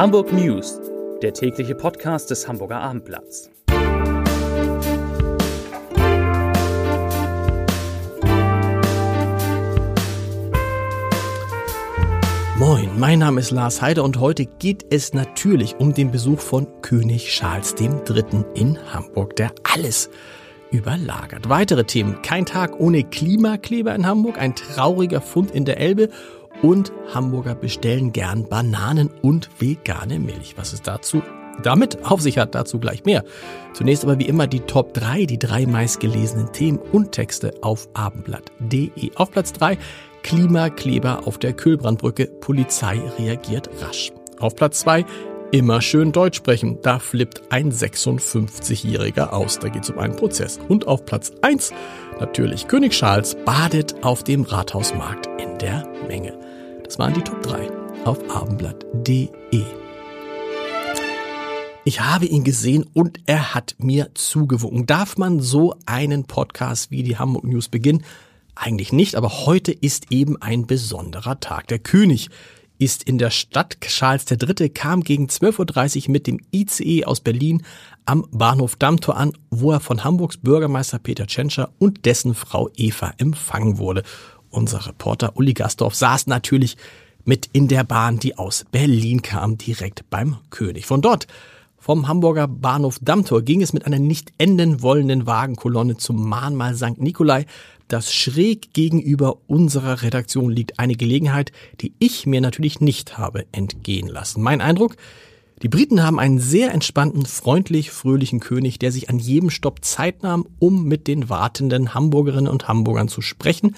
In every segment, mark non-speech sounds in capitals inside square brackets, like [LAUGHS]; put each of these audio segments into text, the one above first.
Hamburg News, der tägliche Podcast des Hamburger Abendblatts. Moin, mein Name ist Lars Heider und heute geht es natürlich um den Besuch von König Charles III. in Hamburg, der alles überlagert. Weitere Themen. Kein Tag ohne Klimakleber in Hamburg, ein trauriger Fund in der Elbe und Hamburger bestellen gern Bananen und vegane Milch. Was es dazu damit auf sich hat, dazu gleich mehr. Zunächst aber wie immer die Top 3, die drei meistgelesenen Themen und Texte auf abendblatt.de. Auf Platz 3 Klimakleber auf der Kühlbrandbrücke, Polizei reagiert rasch. Auf Platz 2 immer schön Deutsch sprechen, da flippt ein 56-Jähriger aus, da geht es um einen Prozess. Und auf Platz 1 natürlich König Charles badet auf dem Rathausmarkt in der Menge. Das waren die Top 3 auf abendblatt.de. Ich habe ihn gesehen und er hat mir zugewunken. Darf man so einen Podcast wie die Hamburg News beginnen? Eigentlich nicht, aber heute ist eben ein besonderer Tag. Der König ist in der Stadt. Charles III. kam gegen 12.30 Uhr mit dem ICE aus Berlin am Bahnhof Dammtor an, wo er von Hamburgs Bürgermeister Peter Tschentscher und dessen Frau Eva empfangen wurde. Unser Reporter Uli Gastorf saß natürlich mit in der Bahn, die aus Berlin kam, direkt beim König. Von dort, vom Hamburger Bahnhof Dammtor, ging es mit einer nicht enden wollenden Wagenkolonne zum Mahnmal St. Nikolai, das schräg gegenüber unserer Redaktion liegt. Eine Gelegenheit, die ich mir natürlich nicht habe entgehen lassen. Mein Eindruck, die Briten haben einen sehr entspannten, freundlich, fröhlichen König, der sich an jedem Stopp Zeit nahm, um mit den wartenden Hamburgerinnen und Hamburgern zu sprechen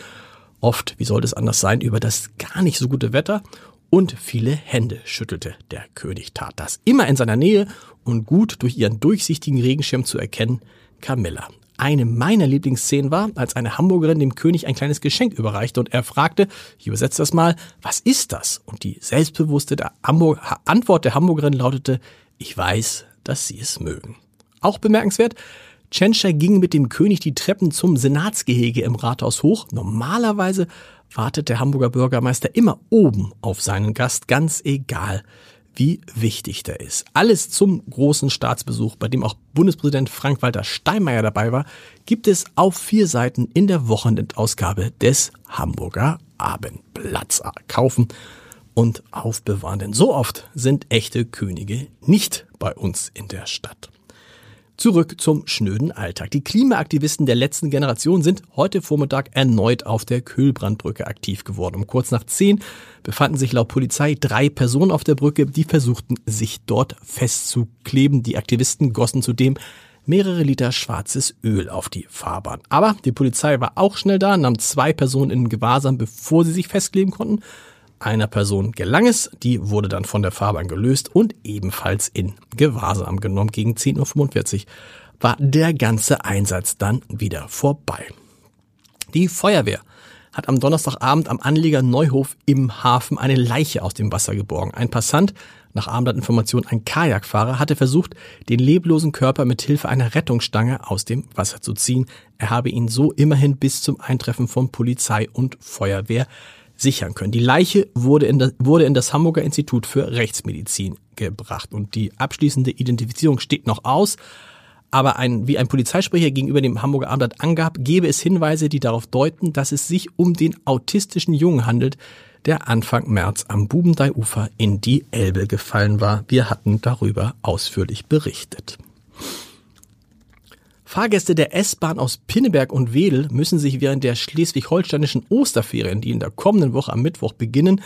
oft, wie sollte es anders sein, über das gar nicht so gute Wetter und viele Hände schüttelte. Der König tat das immer in seiner Nähe und gut durch ihren durchsichtigen Regenschirm zu erkennen, Camilla. Eine meiner Lieblingsszenen war, als eine Hamburgerin dem König ein kleines Geschenk überreichte und er fragte, ich übersetze das mal, was ist das? Und die selbstbewusste Hamburg Antwort der Hamburgerin lautete, ich weiß, dass Sie es mögen. Auch bemerkenswert, Tschentscher ging mit dem König die Treppen zum Senatsgehege im Rathaus hoch. Normalerweise wartet der Hamburger Bürgermeister immer oben auf seinen Gast, ganz egal, wie wichtig der ist. Alles zum großen Staatsbesuch, bei dem auch Bundespräsident Frank-Walter Steinmeier dabei war, gibt es auf vier Seiten in der Wochenendausgabe des Hamburger Abendblatts. Kaufen und aufbewahren, denn so oft sind echte Könige nicht bei uns in der Stadt. Zurück zum schnöden Alltag. Die Klimaaktivisten der letzten Generation sind heute Vormittag erneut auf der Kühlbrandbrücke aktiv geworden. Um kurz nach zehn befanden sich laut Polizei drei Personen auf der Brücke, die versuchten, sich dort festzukleben. Die Aktivisten gossen zudem mehrere Liter schwarzes Öl auf die Fahrbahn. Aber die Polizei war auch schnell da, nahm zwei Personen in Gewahrsam, bevor sie sich festkleben konnten einer Person gelang es, die wurde dann von der Fahrbahn gelöst und ebenfalls in Gewahrsam genommen. Gegen 10.45 Uhr war der ganze Einsatz dann wieder vorbei. Die Feuerwehr hat am Donnerstagabend am Anleger Neuhof im Hafen eine Leiche aus dem Wasser geborgen. Ein Passant, nach Abendblattinformation ein Kajakfahrer, hatte versucht, den leblosen Körper mit Hilfe einer Rettungsstange aus dem Wasser zu ziehen. Er habe ihn so immerhin bis zum Eintreffen von Polizei und Feuerwehr sichern können. Die Leiche wurde in, das, wurde in das Hamburger Institut für Rechtsmedizin gebracht und die abschließende Identifizierung steht noch aus. Aber ein, wie ein Polizeisprecher gegenüber dem Hamburger Abendblatt angab, gebe es Hinweise, die darauf deuten, dass es sich um den autistischen Jungen handelt, der Anfang März am Bubendeiufer in die Elbe gefallen war. Wir hatten darüber ausführlich berichtet. Fahrgäste der S-Bahn aus Pinneberg und Wedel müssen sich während der schleswig-holsteinischen Osterferien, die in der kommenden Woche am Mittwoch beginnen,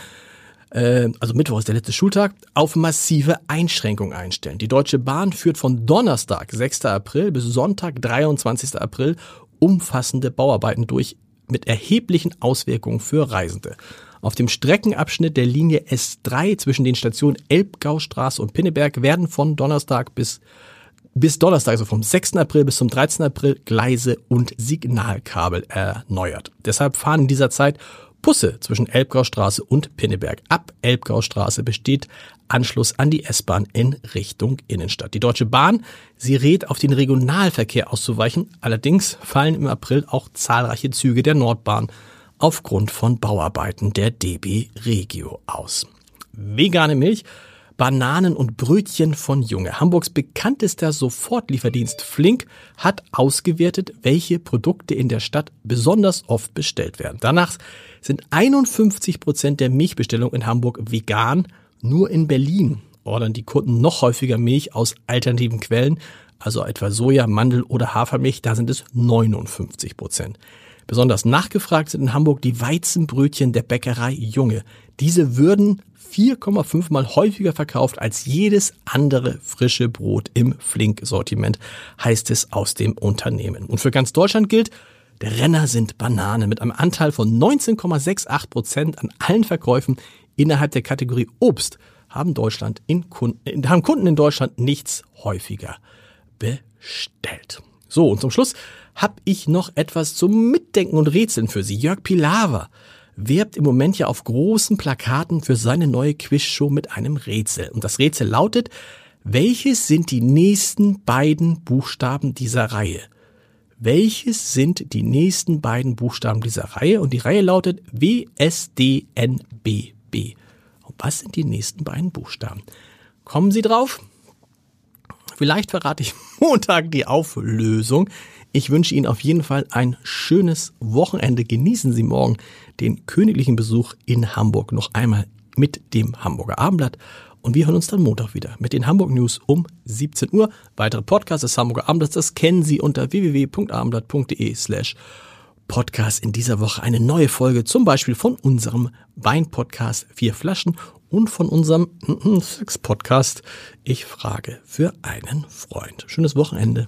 äh, also Mittwoch ist der letzte Schultag, auf massive Einschränkungen einstellen. Die Deutsche Bahn führt von Donnerstag, 6. April bis Sonntag, 23. April umfassende Bauarbeiten durch mit erheblichen Auswirkungen für Reisende. Auf dem Streckenabschnitt der Linie S3 zwischen den Stationen Elbgaustraße und Pinneberg werden von Donnerstag bis bis Donnerstag, also vom 6. April bis zum 13. April, Gleise und Signalkabel erneuert. Deshalb fahren in dieser Zeit Busse zwischen Elbgaustraße und Pinneberg. Ab Elbgaustraße besteht Anschluss an die S-Bahn in Richtung Innenstadt. Die Deutsche Bahn, sie rät auf den Regionalverkehr auszuweichen. Allerdings fallen im April auch zahlreiche Züge der Nordbahn aufgrund von Bauarbeiten der DB Regio aus. Vegane Milch Bananen und Brötchen von Junge. Hamburgs bekanntester Sofortlieferdienst Flink hat ausgewertet, welche Produkte in der Stadt besonders oft bestellt werden. Danach sind 51 Prozent der Milchbestellungen in Hamburg vegan. Nur in Berlin ordern die Kunden noch häufiger Milch aus alternativen Quellen, also etwa Soja, Mandel oder Hafermilch. Da sind es 59 Prozent. Besonders nachgefragt sind in Hamburg die Weizenbrötchen der Bäckerei Junge. Diese würden 4,5 mal häufiger verkauft als jedes andere frische Brot im Flink-Sortiment, heißt es aus dem Unternehmen. Und für ganz Deutschland gilt, der Renner sind Bananen mit einem Anteil von 19,68 Prozent an allen Verkäufen innerhalb der Kategorie Obst haben Deutschland in Kunden, haben Kunden in Deutschland nichts häufiger bestellt. So, und zum Schluss habe ich noch etwas zum Mitdenken und Rätseln für Sie. Jörg Pilawa werbt im Moment ja auf großen Plakaten für seine neue Quizshow mit einem Rätsel. Und das Rätsel lautet, welches sind die nächsten beiden Buchstaben dieser Reihe? Welches sind die nächsten beiden Buchstaben dieser Reihe? Und die Reihe lautet WSDNBB. Und was sind die nächsten beiden Buchstaben? Kommen Sie drauf? Vielleicht verrate ich [LAUGHS] Montag die Auflösung. Ich wünsche Ihnen auf jeden Fall ein schönes Wochenende. Genießen Sie morgen den königlichen Besuch in Hamburg noch einmal mit dem Hamburger Abendblatt. Und wir hören uns dann Montag wieder mit den Hamburg News um 17 Uhr. Weitere Podcasts des Hamburger Abendblatts, das kennen Sie unter www.abendblatt.de slash Podcast. In dieser Woche eine neue Folge, zum Beispiel von unserem Wein-Podcast Vier Flaschen und von unserem Sex-Podcast Ich frage für einen Freund. Schönes Wochenende.